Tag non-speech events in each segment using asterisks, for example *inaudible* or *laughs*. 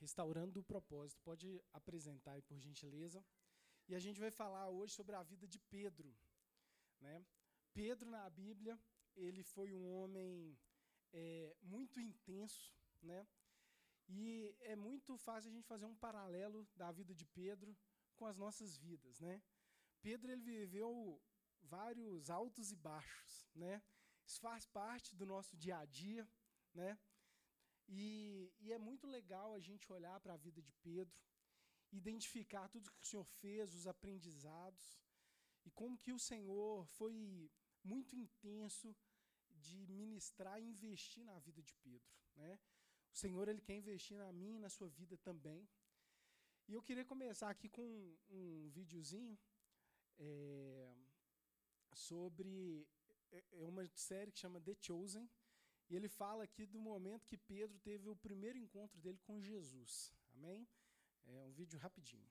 Restaurando o propósito. Pode apresentar aí, por gentileza. E a gente vai falar hoje sobre a vida de Pedro. Né? Pedro, na Bíblia, ele foi um homem é, muito intenso, né? E é muito fácil a gente fazer um paralelo da vida de Pedro com as nossas vidas, né? Pedro ele viveu vários altos e baixos, né? Isso faz parte do nosso dia a dia, né? E, e é muito legal a gente olhar para a vida de Pedro, identificar tudo que o Senhor fez, os aprendizados, e como que o Senhor foi muito intenso de ministrar e investir na vida de Pedro, né? O Senhor ele quer investir na minha e na sua vida também. E eu queria começar aqui com um, um videozinho é, sobre é, é uma série que chama The Chosen. E ele fala aqui do momento que Pedro teve o primeiro encontro dele com Jesus. Amém? É um vídeo rapidinho.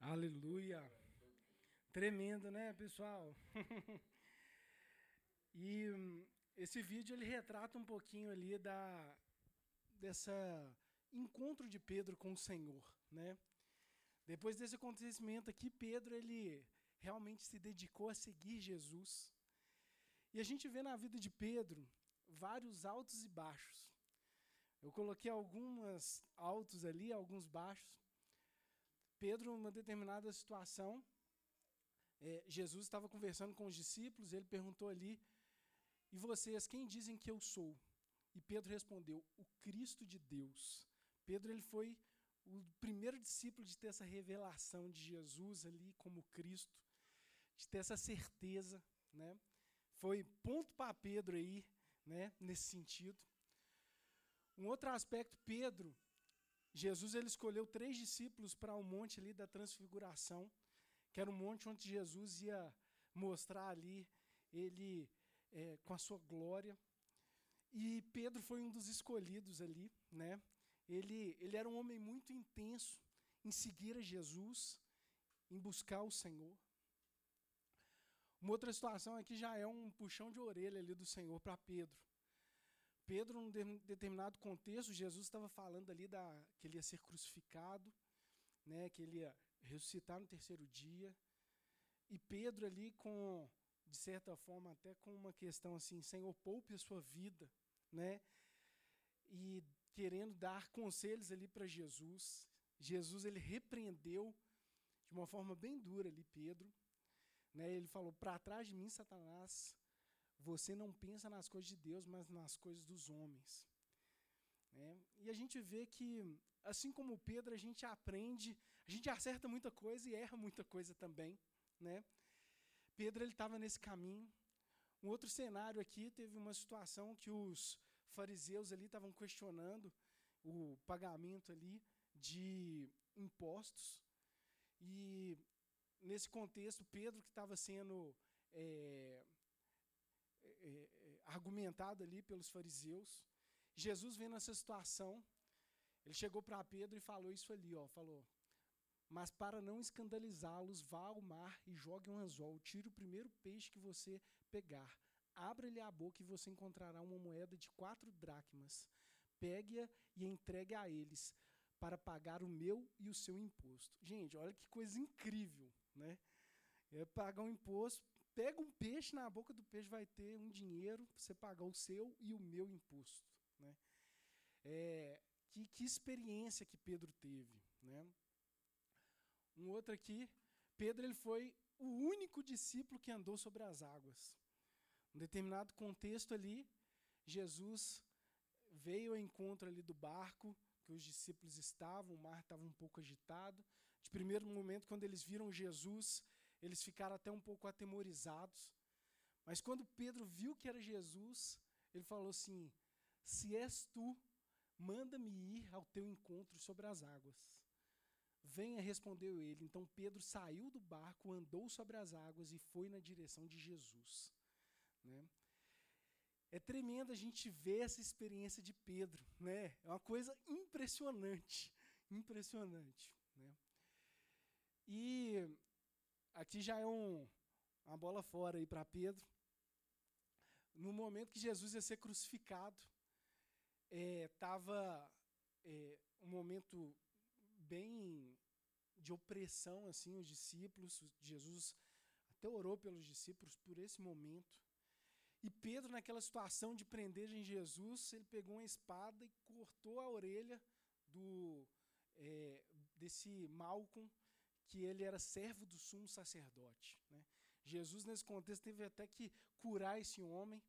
Aleluia. Tremendo, né, pessoal? *laughs* e hum, esse vídeo ele retrata um pouquinho ali da dessa encontro de Pedro com o Senhor, né? Depois desse acontecimento aqui, Pedro ele realmente se dedicou a seguir Jesus. E a gente vê na vida de Pedro vários altos e baixos. Eu coloquei alguns altos ali, alguns baixos. Pedro, numa determinada situação, é, Jesus estava conversando com os discípulos, ele perguntou ali: E vocês, quem dizem que eu sou? E Pedro respondeu: O Cristo de Deus. Pedro ele foi o primeiro discípulo de ter essa revelação de Jesus ali como Cristo, de ter essa certeza, né? Foi ponto para Pedro aí, né, nesse sentido. Um outro aspecto, Pedro, Jesus ele escolheu três discípulos para o um monte ali da transfiguração, que era um monte onde Jesus ia mostrar ali ele é, com a sua glória. E Pedro foi um dos escolhidos ali, né? Ele, ele era um homem muito intenso em seguir a Jesus, em buscar o Senhor. Uma outra situação aqui já é um puxão de orelha ali do Senhor para Pedro. Pedro, num determinado contexto, Jesus estava falando ali da, que ele ia ser crucificado, né, que ele ia ressuscitar no terceiro dia. E Pedro ali com, de certa forma, até com uma questão assim, Senhor, poupe a sua vida, né? E querendo dar conselhos ali para Jesus. Jesus ele repreendeu de uma forma bem dura ali Pedro, né? Ele falou: "Para trás de mim, Satanás, você não pensa nas coisas de Deus, mas nas coisas dos homens." Né? E a gente vê que, assim como Pedro, a gente aprende, a gente acerta muita coisa e erra muita coisa também, né? Pedro estava nesse caminho. Um outro cenário aqui teve uma situação que os fariseus ali estavam questionando o pagamento ali de impostos e nesse contexto, Pedro, que estava sendo é, é, é, argumentado ali pelos fariseus, Jesus vendo essa situação, ele chegou para Pedro e falou isso ali, ó, falou, mas para não escandalizá-los, vá ao mar e jogue um anzol, tire o primeiro peixe que você pegar, abra-lhe a boca e você encontrará uma moeda de quatro dracmas, pegue-a e entregue a eles, para pagar o meu e o seu imposto. Gente, olha que coisa incrível né? É pagar um imposto, pega um peixe, na boca do peixe vai ter um dinheiro para você pagar o seu e o meu imposto, né? É, que, que experiência que Pedro teve, né? Um outro aqui, Pedro ele foi o único discípulo que andou sobre as águas. Um determinado contexto ali, Jesus veio ao encontro ali do barco que os discípulos estavam, o mar estava um pouco agitado. De primeiro momento, quando eles viram Jesus, eles ficaram até um pouco atemorizados. Mas quando Pedro viu que era Jesus, ele falou assim: Se és tu, manda-me ir ao teu encontro sobre as águas. Venha, respondeu ele. Então Pedro saiu do barco, andou sobre as águas e foi na direção de Jesus. Né? É tremendo a gente ver essa experiência de Pedro, né? É uma coisa impressionante, impressionante. E aqui já é um, uma bola fora aí para Pedro. No momento que Jesus ia ser crucificado, estava é, é, um momento bem de opressão, assim, os discípulos. Jesus até orou pelos discípulos por esse momento. E Pedro, naquela situação de prender em Jesus, ele pegou uma espada e cortou a orelha do é, desse Malcolm que ele era servo do sumo sacerdote. Né? Jesus, nesse contexto, teve até que curar esse homem.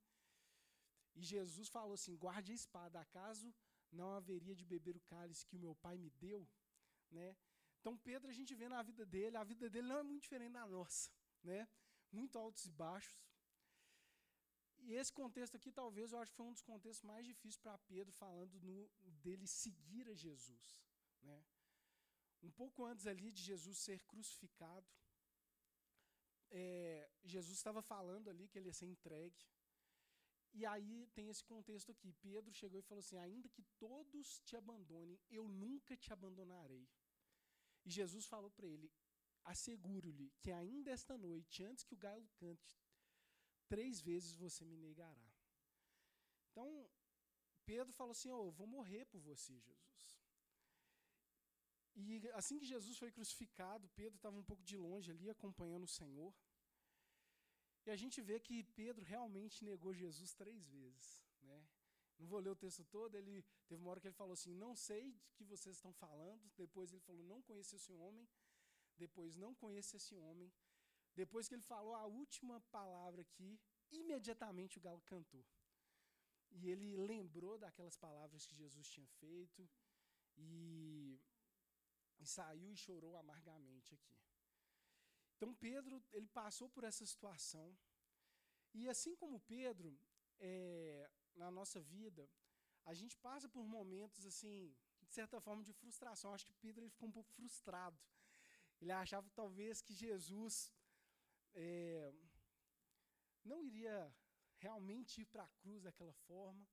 E Jesus falou assim: guarde a espada, acaso não haveria de beber o cálice que o meu pai me deu? Né? Então, Pedro, a gente vê na vida dele, a vida dele não é muito diferente da nossa, né? muito altos e baixos. E esse contexto aqui, talvez, eu acho que foi um dos contextos mais difíceis para Pedro, falando no, dele seguir a Jesus. Né? Um pouco antes ali de Jesus ser crucificado, é, Jesus estava falando ali que ele ia ser entregue. E aí tem esse contexto aqui. Pedro chegou e falou assim: Ainda que todos te abandonem, eu nunca te abandonarei. E Jesus falou para ele: asseguro-lhe que ainda esta noite, antes que o galo cante, três vezes você me negará. Então, Pedro falou assim: oh, Eu vou morrer por você, Jesus. E assim que Jesus foi crucificado, Pedro estava um pouco de longe ali, acompanhando o Senhor. E a gente vê que Pedro realmente negou Jesus três vezes. Né? Não vou ler o texto todo, ele teve uma hora que ele falou assim: Não sei de que vocês estão falando. Depois ele falou: Não conheço esse homem. Depois, não conheço esse homem. Depois que ele falou a última palavra aqui, imediatamente o galo cantou. E ele lembrou daquelas palavras que Jesus tinha feito e, e saiu e chorou amargamente aqui. Então Pedro ele passou por essa situação e assim como Pedro é, na nossa vida a gente passa por momentos assim de certa forma de frustração. Acho que Pedro ele ficou um pouco frustrado. Ele achava talvez que Jesus é, não iria realmente ir para a cruz daquela forma.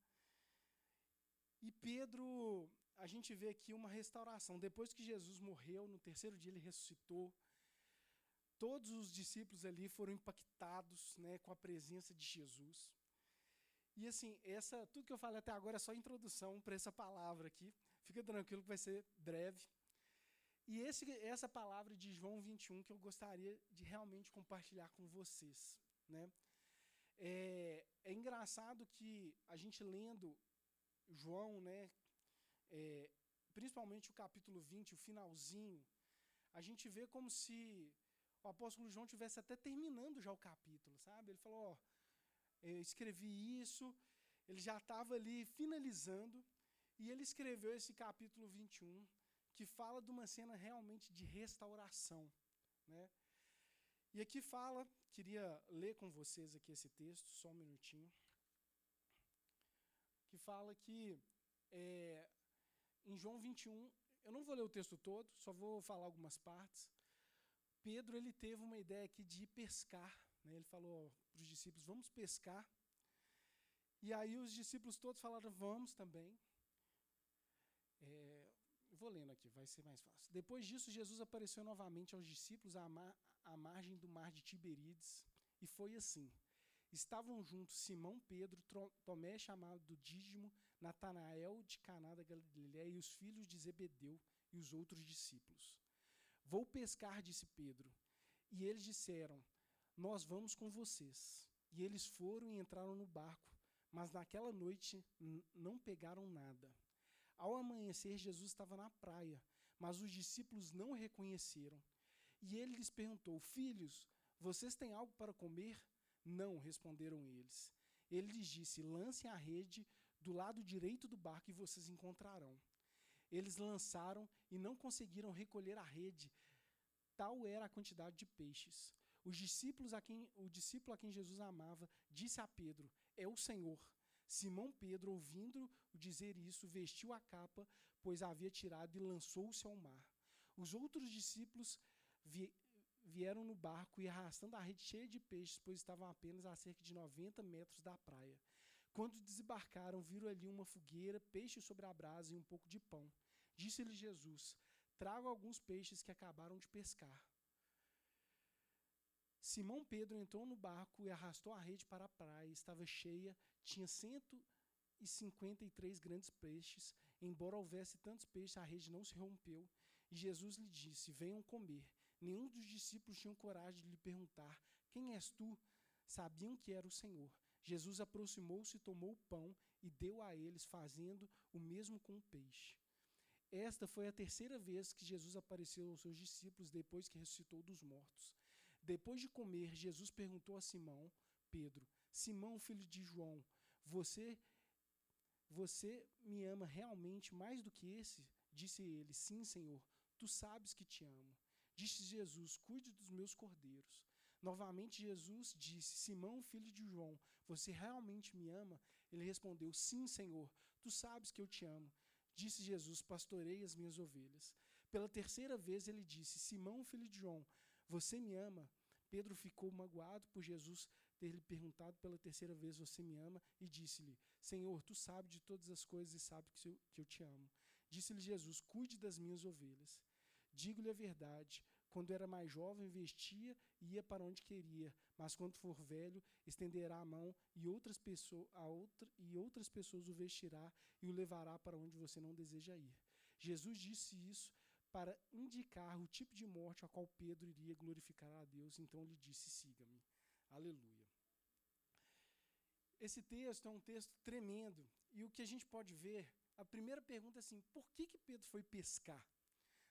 E Pedro, a gente vê aqui uma restauração. Depois que Jesus morreu, no terceiro dia ele ressuscitou. Todos os discípulos ali foram impactados né, com a presença de Jesus. E assim, essa, tudo que eu falei até agora é só introdução para essa palavra aqui. Fica tranquilo que vai ser breve. E esse, essa palavra de João 21 que eu gostaria de realmente compartilhar com vocês. Né? É, é engraçado que a gente lendo João, né, é, principalmente o capítulo 20, o finalzinho, a gente vê como se o apóstolo João tivesse até terminando já o capítulo, sabe? Ele falou, ó, eu escrevi isso, ele já estava ali finalizando, e ele escreveu esse capítulo 21, que fala de uma cena realmente de restauração, né? E aqui fala, queria ler com vocês aqui esse texto, só um minutinho, que fala que é, em João 21, eu não vou ler o texto todo, só vou falar algumas partes. Pedro ele teve uma ideia aqui de ir pescar. Né? Ele falou para os discípulos: vamos pescar. E aí os discípulos todos falaram: vamos também. É, vou lendo aqui, vai ser mais fácil. Depois disso, Jesus apareceu novamente aos discípulos à, mar, à margem do mar de Tiberíades, e foi assim. Estavam juntos Simão Pedro, Tomé chamado Dídimo, Natanael de Caná da Galiléia e os filhos de Zebedeu e os outros discípulos. Vou pescar, disse Pedro. E eles disseram: Nós vamos com vocês. E eles foram e entraram no barco, mas naquela noite não pegaram nada. Ao amanhecer, Jesus estava na praia, mas os discípulos não o reconheceram. E ele lhes perguntou: Filhos, vocês têm algo para comer? Não, responderam eles. Ele lhes disse: Lancem a rede do lado direito do barco e vocês encontrarão. Eles lançaram e não conseguiram recolher a rede, tal era a quantidade de peixes. Os discípulos a quem, o discípulo a quem Jesus amava disse a Pedro: É o Senhor. Simão Pedro, ouvindo dizer isso, vestiu a capa, pois a havia tirado, e lançou-se ao mar. Os outros discípulos vieram no barco e arrastando a rede cheia de peixes, pois estavam apenas a cerca de 90 metros da praia. Quando desembarcaram, viram ali uma fogueira, peixe sobre a brasa e um pouco de pão. Disse-lhe Jesus: Trago alguns peixes que acabaram de pescar. Simão Pedro entrou no barco e arrastou a rede para a praia. Estava cheia, tinha 153 grandes peixes. Embora houvesse tantos peixes, a rede não se rompeu. E Jesus lhe disse: Venham comer. Nenhum dos discípulos tinha coragem de lhe perguntar: Quem és tu? Sabiam que era o Senhor. Jesus aproximou-se, tomou o pão e deu a eles, fazendo o mesmo com o peixe. Esta foi a terceira vez que Jesus apareceu aos seus discípulos depois que ressuscitou dos mortos. Depois de comer, Jesus perguntou a Simão, Pedro: Simão, filho de João, você você me ama realmente mais do que esse? Disse ele: Sim, Senhor, tu sabes que te amo. Disse Jesus: Cuide dos meus cordeiros. Novamente Jesus disse: Simão, filho de João, você realmente me ama? Ele respondeu: Sim, Senhor, tu sabes que eu te amo. Disse Jesus: Pastorei as minhas ovelhas. Pela terceira vez ele disse: Simão, filho de João, você me ama? Pedro ficou magoado por Jesus ter lhe perguntado pela terceira vez: Você me ama? E disse-lhe: Senhor, tu sabes de todas as coisas e sabes que eu, te amo. Disse-lhe Jesus: Cuide das minhas ovelhas. Digo-lhe a verdade: quando era mais jovem, vestia e ia para onde queria, mas quando for velho, estenderá a mão e outras, pessoas, a outra, e outras pessoas o vestirá e o levará para onde você não deseja ir. Jesus disse isso para indicar o tipo de morte a qual Pedro iria glorificar a Deus, então lhe disse: siga-me. Aleluia. Esse texto é um texto tremendo, e o que a gente pode ver, a primeira pergunta é assim: por que, que Pedro foi pescar?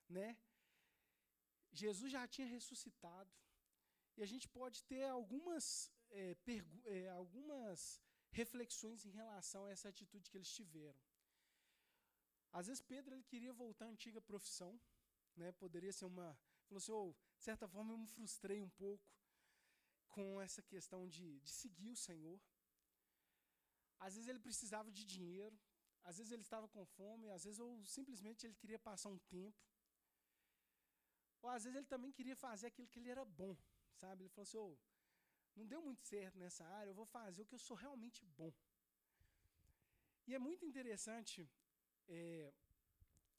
Né? Jesus já tinha ressuscitado, e a gente pode ter algumas, é, é, algumas reflexões em relação a essa atitude que eles tiveram. Às vezes Pedro ele queria voltar à antiga profissão, né? Poderia ser uma, falou assim, oh, de certa forma eu me frustrei um pouco com essa questão de, de seguir o Senhor. Às vezes ele precisava de dinheiro, às vezes ele estava com fome, às vezes ou simplesmente ele queria passar um tempo. Ou às vezes ele também queria fazer aquilo que ele era bom, sabe? Ele falou assim: oh, não deu muito certo nessa área, eu vou fazer o que eu sou realmente bom. E é muito interessante. É,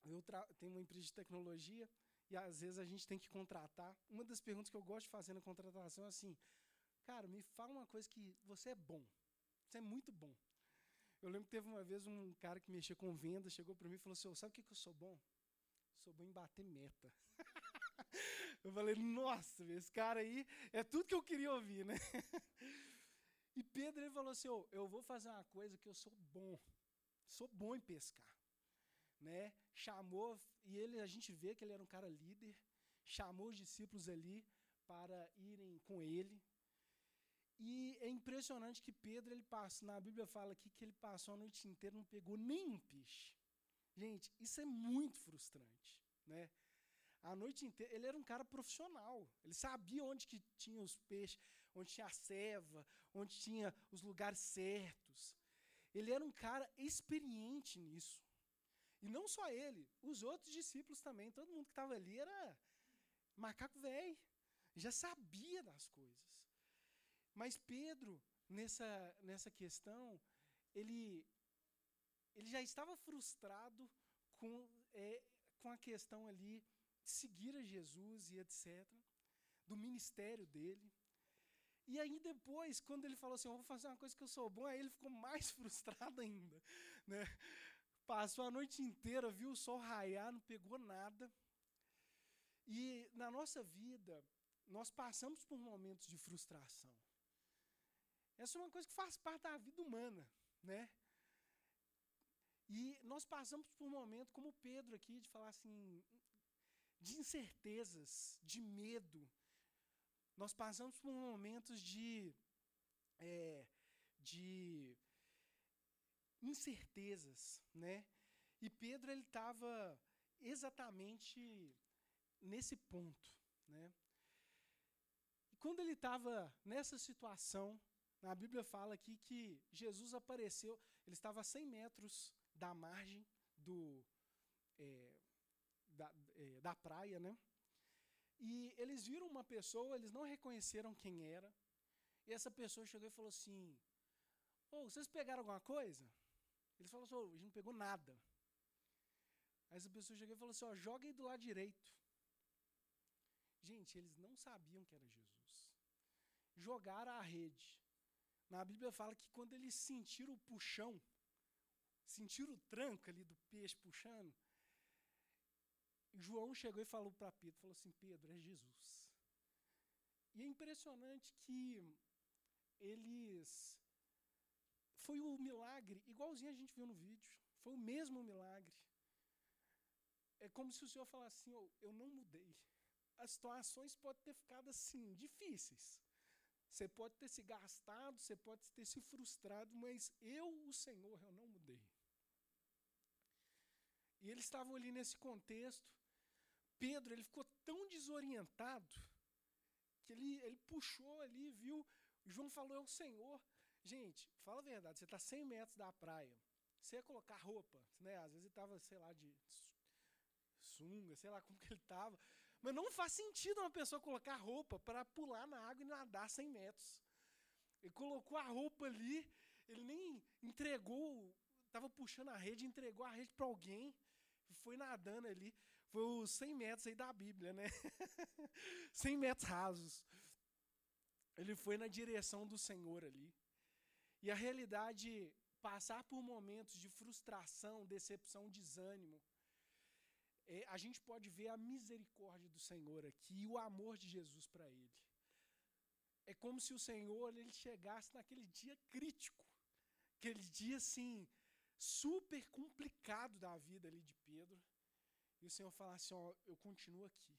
eu tenho uma empresa de tecnologia e às vezes a gente tem que contratar. Uma das perguntas que eu gosto de fazer na contratação é assim: cara, me fala uma coisa que você é bom. Você é muito bom. Eu lembro que teve uma vez um cara que mexia com vendas, chegou para mim e falou assim: sabe o que, que eu sou bom? Sou bom em bater meta. *laughs* eu falei, nossa, esse cara aí é tudo que eu queria ouvir, né? e Pedro ele falou assim: oh, eu vou fazer uma coisa que eu sou bom. Sou bom em pescar. Né? Chamou, e ele a gente vê que ele era um cara líder, chamou os discípulos ali para irem com ele, e é impressionante que Pedro, ele passa, na Bíblia fala aqui que ele passou a noite inteira não pegou nenhum peixe. Gente, isso é muito frustrante, né? A noite inteira, ele era um cara profissional. Ele sabia onde que tinha os peixes, onde tinha a ceva, onde tinha os lugares certos. Ele era um cara experiente nisso. E não só ele, os outros discípulos também, todo mundo que estava ali era macaco velho, já sabia das coisas. Mas Pedro, nessa, nessa questão, ele, ele já estava frustrado com, é, com a questão ali de seguir a Jesus e etc., do ministério dele. E aí depois, quando ele falou assim, eu vou fazer uma coisa que eu sou bom, aí ele ficou mais *laughs* frustrado ainda. Né? Passou a noite inteira, viu o sol raiar, não pegou nada. E na nossa vida, nós passamos por momentos de frustração. Essa é uma coisa que faz parte da vida humana, né? E nós passamos por um momento, como Pedro aqui, de falar assim, de incertezas, de medo. Nós passamos por momentos de, é, de incertezas, né? E Pedro ele estava exatamente nesse ponto, né? E quando ele estava nessa situação, a Bíblia fala aqui que Jesus apareceu, ele estava a 100 metros da margem do, é, da, é, da praia, né? E eles viram uma pessoa, eles não reconheceram quem era. E essa pessoa chegou e falou assim: oh, vocês pegaram alguma coisa? Eles falaram assim: oh, a gente não pegou nada. Aí essa pessoa chegou e falou assim: oh, joga aí do lado direito. Gente, eles não sabiam que era Jesus. Jogaram a rede. Na Bíblia fala que quando eles sentiram o puxão, sentiram o tranco ali do peixe puxando, João chegou e falou para Pedro, falou assim, Pedro, é Jesus. E é impressionante que eles foi o milagre, igualzinho a gente viu no vídeo, foi o mesmo milagre. É como se o Senhor falasse assim, oh, eu não mudei. As situações podem ter ficado assim, difíceis. Você pode ter se gastado, você pode ter se frustrado, mas eu, o Senhor, eu não mudei. E eles estavam ali nesse contexto. Pedro, ele ficou tão desorientado que ele, ele puxou ali, viu? João falou, é o Senhor. Gente, fala a verdade, você está 100 metros da praia. Você ia colocar roupa, né? Às vezes ele estava, sei lá, de sunga, sei lá como que ele estava. Mas não faz sentido uma pessoa colocar roupa para pular na água e nadar 100 metros. Ele colocou a roupa ali, ele nem entregou, estava puxando a rede, entregou a rede para alguém, foi nadando ali. Foi os 100 metros aí da Bíblia, né? *laughs* 100 metros rasos. Ele foi na direção do Senhor ali. E a realidade, passar por momentos de frustração, decepção, desânimo, é, a gente pode ver a misericórdia do Senhor aqui e o amor de Jesus para ele. É como se o Senhor ele chegasse naquele dia crítico, aquele dia assim super complicado da vida ali de Pedro, o Senhor falasse: ó, eu continuo aqui,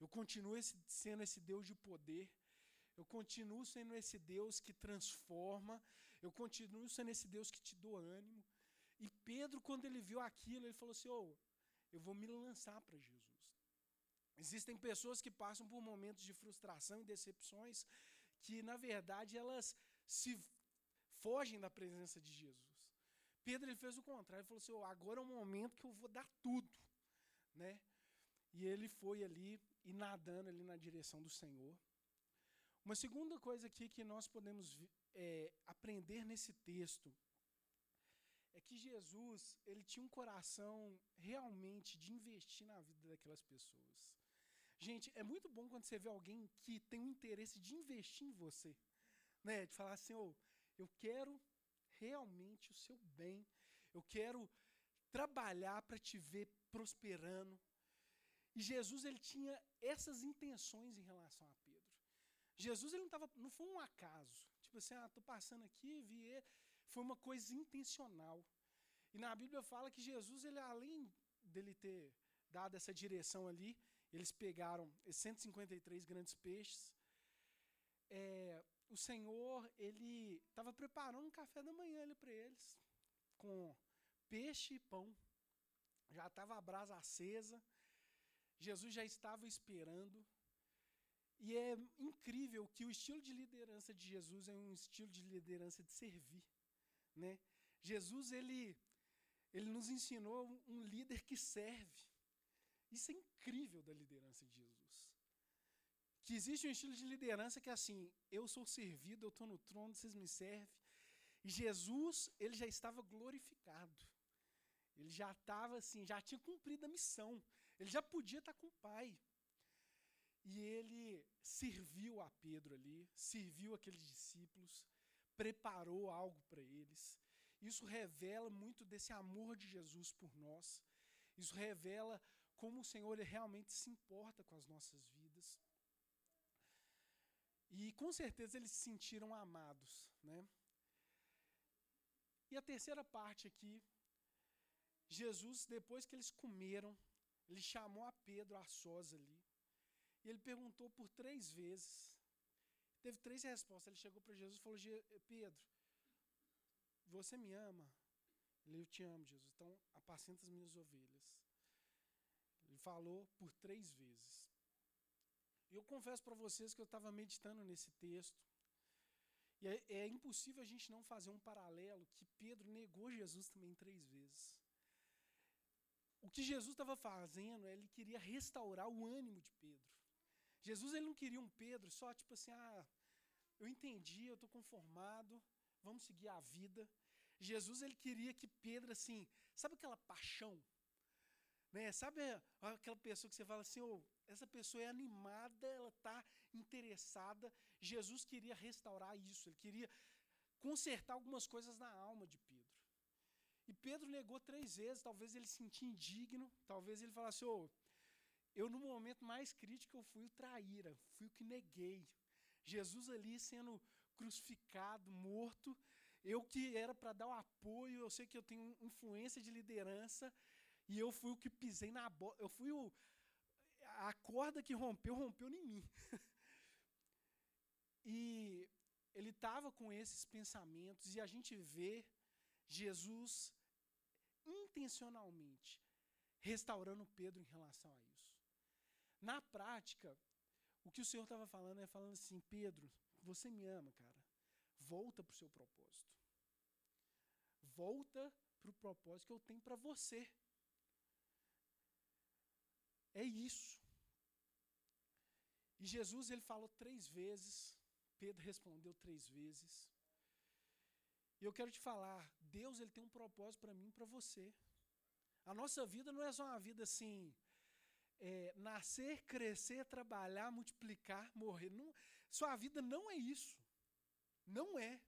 eu continuo esse, sendo esse Deus de poder, eu continuo sendo esse Deus que transforma, eu continuo sendo esse Deus que te dá ânimo. E Pedro, quando ele viu aquilo, ele falou assim: oh, eu vou me lançar para Jesus. Existem pessoas que passam por momentos de frustração e decepções que, na verdade, elas se fogem da presença de Jesus. Pedro ele fez o contrário, ele falou assim: oh, agora é o momento que eu vou dar tudo, né? E ele foi ali e nadando ali na direção do Senhor. Uma segunda coisa aqui que nós podemos é, aprender nesse texto é que Jesus ele tinha um coração realmente de investir na vida daquelas pessoas. Gente, é muito bom quando você vê alguém que tem um interesse de investir em você, né? De falar assim, oh, eu quero realmente o seu bem, eu quero trabalhar para te ver prosperando. E Jesus ele tinha essas intenções em relação a Pedro. Jesus ele não tava, não foi um acaso. Tipo assim, ah, tô passando aqui, vi. Foi uma coisa intencional. E na Bíblia fala que Jesus, ele além dele ter dado essa direção ali, eles pegaram 153 grandes peixes. É, o Senhor, ele estava preparando um café da manhã ali para eles, com peixe e pão. Já estava a brasa acesa. Jesus já estava esperando. E é incrível que o estilo de liderança de Jesus é um estilo de liderança de servir, né? Jesus ele ele nos ensinou um líder que serve. Isso é incrível da liderança de Jesus. Que existe um estilo de liderança que é assim: eu sou servido, eu estou no trono, vocês me servem. E Jesus, ele já estava glorificado. Ele já estava assim, já tinha cumprido a missão. Ele já podia estar com o Pai. E ele serviu a Pedro ali, serviu aqueles discípulos, preparou algo para eles. Isso revela muito desse amor de Jesus por nós. Isso revela como o Senhor realmente se importa com as nossas vidas. E com certeza eles se sentiram amados, né? E a terceira parte aqui, Jesus, depois que eles comeram, ele chamou a Pedro a sós ali. E ele perguntou por três vezes. Teve três respostas. Ele chegou para Jesus e falou: Pedro, você me ama? Ele, eu te amo, Jesus. Então, apacenta as minhas ovelhas. Ele falou por três vezes. E eu confesso para vocês que eu estava meditando nesse texto. E é, é, impossível a gente não fazer um paralelo que Pedro negou Jesus também três vezes. O que Jesus estava fazendo, ele queria restaurar o ânimo de Pedro. Jesus ele não queria um Pedro só tipo assim, ah, eu entendi, eu estou conformado, vamos seguir a vida. Jesus ele queria que Pedro assim, sabe aquela paixão, né? Sabe aquela pessoa que você fala assim, oh, essa pessoa é animada, ela está interessada. Jesus queria restaurar isso, ele queria consertar algumas coisas na alma de Pedro. E Pedro negou três vezes, talvez ele se sentia indigno, talvez ele falasse, oh, eu no momento mais crítico eu fui o traíra, fui o que neguei. Jesus ali sendo crucificado, morto, eu que era para dar o apoio, eu sei que eu tenho influência de liderança, e eu fui o que pisei na bola, eu fui o a corda que rompeu, rompeu em mim. *laughs* e ele estava com esses pensamentos, e a gente vê Jesus intencionalmente restaurando Pedro em relação a isso. Na prática, o que o Senhor estava falando é falando assim: Pedro, você me ama, cara. Volta para o seu propósito. Volta para o propósito que eu tenho para você. É isso. E Jesus ele falou três vezes, Pedro respondeu três vezes. E eu quero te falar, Deus ele tem um propósito para mim e para você. A nossa vida não é só uma vida assim, é, nascer, crescer, trabalhar, multiplicar, morrer. Não, sua vida não é isso. Não é.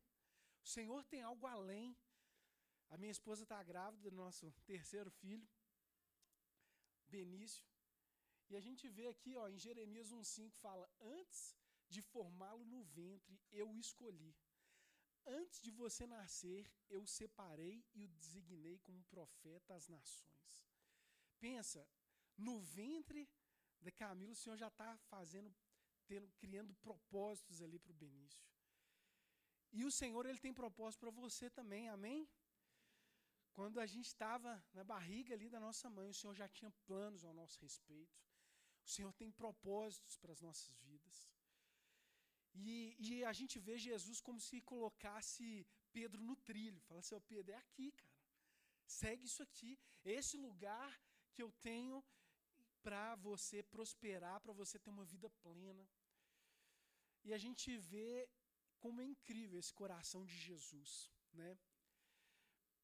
O Senhor tem algo além. A minha esposa está grávida do nosso terceiro filho, Benício. E a gente vê aqui, ó, em Jeremias 1,5 fala: Antes de formá-lo no ventre, eu escolhi. Antes de você nascer, eu o separei e o designei como profeta às nações. Pensa, no ventre de Camilo, o Senhor já está fazendo, tendo, criando propósitos ali para o Benício. E o Senhor ele tem propósito para você também, amém? Quando a gente estava na barriga ali da nossa mãe, o Senhor já tinha planos ao nosso respeito. O Senhor tem propósitos para as nossas vidas. E, e, a gente vê Jesus como se colocasse Pedro no trilho. Fala assim, oh, Pedro, é aqui, cara. Segue isso aqui. Esse lugar que eu tenho para você prosperar, para você ter uma vida plena. E a gente vê como é incrível esse coração de Jesus, né?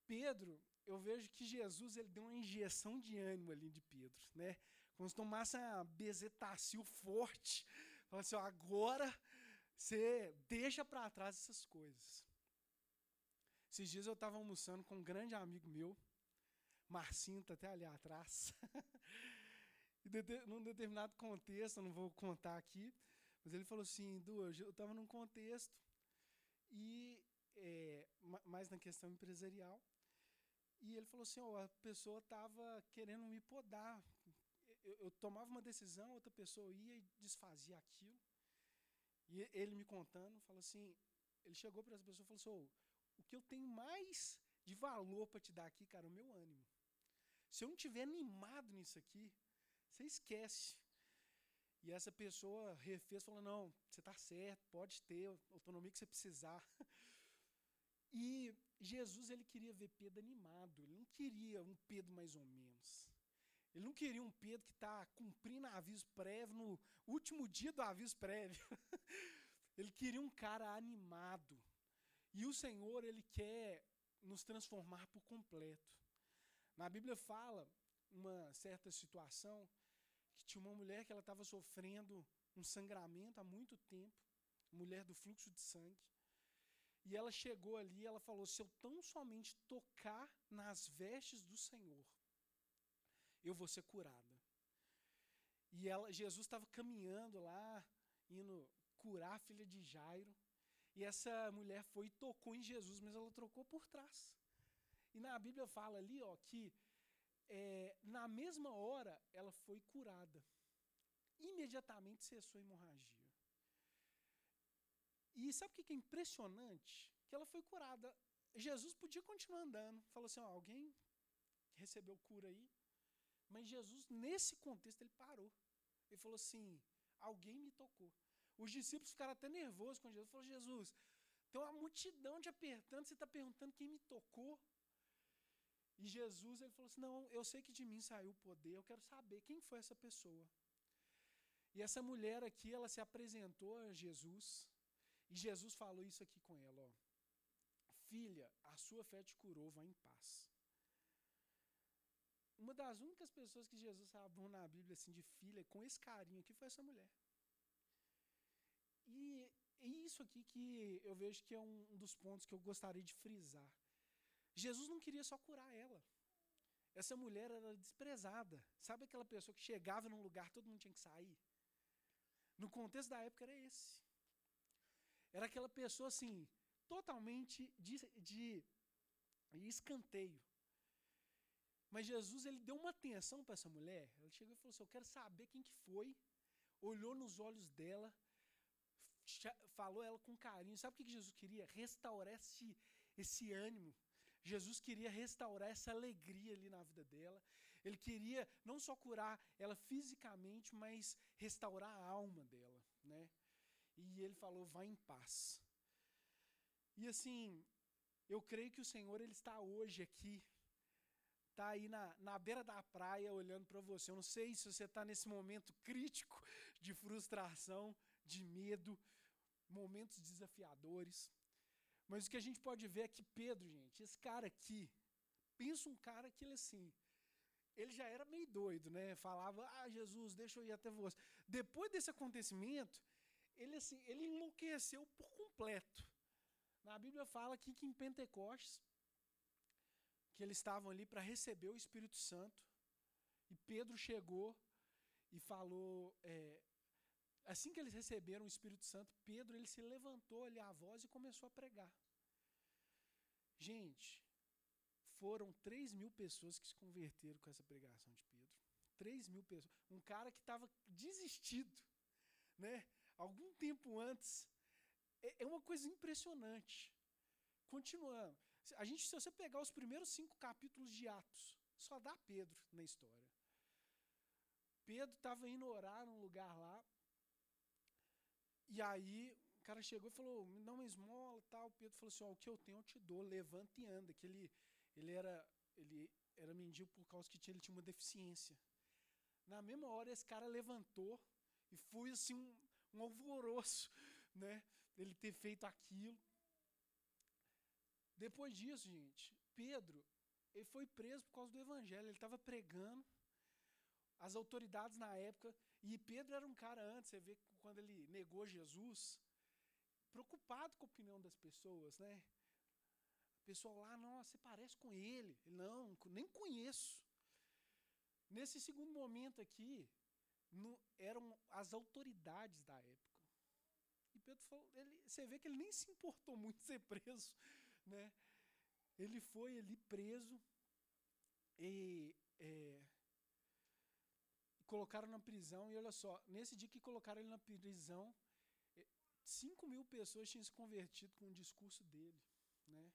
Pedro, eu vejo que Jesus ele deu uma injeção de ânimo ali de Pedro, né? Como se tomasse uma bezetacil forte. Fala assim, ó, agora você deixa para trás essas coisas. Esses dias eu estava almoçando com um grande amigo meu, Marcinho, tá até ali atrás. *laughs* e num determinado contexto, não vou contar aqui, mas ele falou assim, Du, eu estava num contexto e é, mais na questão empresarial. E ele falou assim, oh, a pessoa estava querendo me podar. Eu, eu, tomava uma decisão, outra pessoa ia e desfazia aquilo. E ele me contando, falou assim, ele chegou para as pessoas e falou assim, o que eu tenho mais de valor para te dar aqui, cara, é o meu ânimo. Se eu não tiver animado nisso aqui, você esquece. E essa pessoa refez, falou: não, você está certo, pode ter a autonomia que você precisar. E Jesus ele queria ver Pedro animado, ele não queria um Pedro mais ou menos. Ele não queria um Pedro que está cumprindo aviso prévio no último dia do aviso prévio. *laughs* ele queria um cara animado. E o Senhor, ele quer nos transformar por completo. Na Bíblia fala uma certa situação que tinha uma mulher que ela estava sofrendo um sangramento há muito tempo, mulher do fluxo de sangue. E ela chegou ali ela falou: Se eu tão somente tocar nas vestes do Senhor, eu vou ser curada. E ela, Jesus estava caminhando lá, indo curar a filha de Jairo. E essa mulher foi e tocou em Jesus, mas ela trocou por trás. E na Bíblia fala ali ó, que é, na mesma hora ela foi curada. Imediatamente cessou a hemorragia. E sabe o que é impressionante? Que ela foi curada. Jesus podia continuar andando. Falou assim: ó, alguém recebeu cura aí. Mas Jesus, nesse contexto, ele parou. Ele falou assim: alguém me tocou. Os discípulos ficaram até nervosos com Jesus. Falou: Jesus, tem uma multidão te apertando, você está perguntando quem me tocou. E Jesus ele falou assim: Não, eu sei que de mim saiu o poder, eu quero saber quem foi essa pessoa. E essa mulher aqui, ela se apresentou a Jesus, e Jesus falou isso aqui com ela: ó, Filha, a sua fé te curou, vá em paz. Uma das únicas pessoas que Jesus falou na Bíblia assim de filha, com esse carinho aqui, foi essa mulher. E, e isso aqui que eu vejo que é um, um dos pontos que eu gostaria de frisar. Jesus não queria só curar ela. Essa mulher era desprezada. Sabe aquela pessoa que chegava num lugar, todo mundo tinha que sair? No contexto da época era esse. Era aquela pessoa assim, totalmente de, de escanteio. Mas Jesus ele deu uma atenção para essa mulher. Ele chegou e falou assim: Eu quero saber quem que foi. Olhou nos olhos dela, falou ela com carinho. Sabe o que Jesus queria? Restaurar esse, esse ânimo, Jesus queria restaurar essa alegria ali na vida dela. Ele queria não só curar ela fisicamente, mas restaurar a alma dela, né? E ele falou: "Vá em paz". E assim, eu creio que o Senhor ele está hoje aqui, está aí na, na beira da praia olhando para você. Eu não sei se você está nesse momento crítico de frustração, de medo, momentos desafiadores. Mas o que a gente pode ver é que Pedro, gente, esse cara aqui, pensa um cara que ele assim, ele já era meio doido, né? Falava, ah, Jesus, deixa eu ir até você. Depois desse acontecimento, ele assim, ele enlouqueceu por completo. Na Bíblia fala aqui que em Pentecostes, que eles estavam ali para receber o Espírito Santo, e Pedro chegou e falou, é, assim que eles receberam o Espírito Santo, Pedro ele se levantou ali a voz e começou a pregar. Gente, foram 3 mil pessoas que se converteram com essa pregação de Pedro. 3 mil pessoas. Um cara que estava desistido, né? Algum tempo antes. É, é uma coisa impressionante. Continuando. A gente, se você pegar os primeiros cinco capítulos de Atos, só dá Pedro na história. Pedro estava indo orar num lugar lá. E aí o cara chegou e falou: Me dá uma esmola tal. Pedro falou assim: oh, O que eu tenho eu te dou, levanta e anda. Que ele ele era, ele era mendigo por causa que tinha, ele tinha uma deficiência. Na mesma hora, esse cara levantou e foi assim um, um alvoroço, né? Ele ter feito aquilo. Depois disso, gente, Pedro, ele foi preso por causa do evangelho. Ele estava pregando. As autoridades na época, e Pedro era um cara antes, você vê quando ele negou Jesus, preocupado com a opinião das pessoas, né? pessoal lá, nossa, você parece com ele. Não, nem conheço. Nesse segundo momento aqui, no, eram as autoridades da época. E Pedro falou, ele, você vê que ele nem se importou muito ser preso, né? Ele foi ali preso e é, colocaram na prisão. E olha só, nesse dia que colocaram ele na prisão, 5 é, mil pessoas tinham se convertido com o discurso dele, né?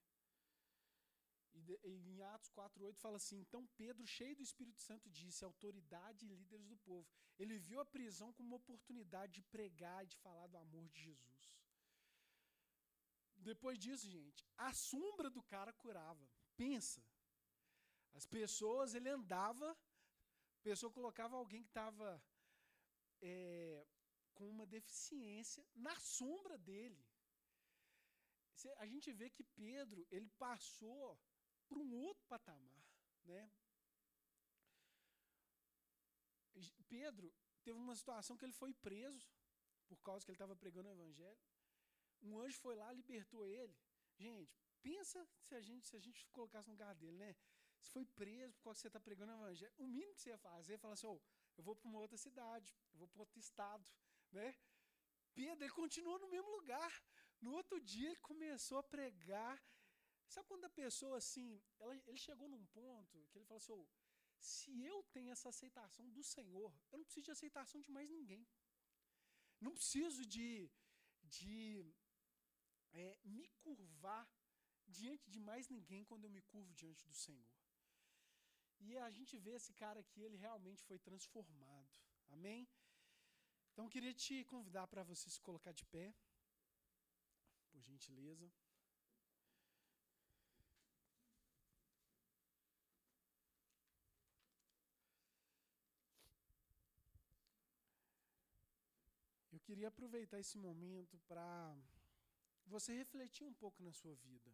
E, em Atos 4:8 fala assim: "Então Pedro, cheio do Espírito Santo, disse: autoridade e líderes do povo. Ele viu a prisão como uma oportunidade de pregar e de falar do amor de Jesus. Depois disso, gente, a sombra do cara curava. Pensa. As pessoas, ele andava, a pessoa colocava alguém que estava é, com uma deficiência na sombra dele. A gente vê que Pedro, ele passou para um outro patamar, né? Pedro teve uma situação que ele foi preso por causa que ele estava pregando o evangelho. Um anjo foi lá, libertou ele. Gente, pensa se a gente se a gente colocasse no lugar dele, né? Se foi preso por causa que você está pregando o evangelho, o mínimo que você ia fazer é falar assim: oh, eu vou para uma outra cidade, eu vou para outro estado, né? Pedro, ele continuou no mesmo lugar. No outro dia, ele começou a pregar Sabe quando a pessoa assim, ela, ele chegou num ponto que ele falou assim: oh, se eu tenho essa aceitação do Senhor, eu não preciso de aceitação de mais ninguém. Não preciso de, de é, me curvar diante de mais ninguém quando eu me curvo diante do Senhor. E a gente vê esse cara aqui, ele realmente foi transformado. Amém? Então eu queria te convidar para você se colocar de pé, por gentileza. queria aproveitar esse momento para você refletir um pouco na sua vida.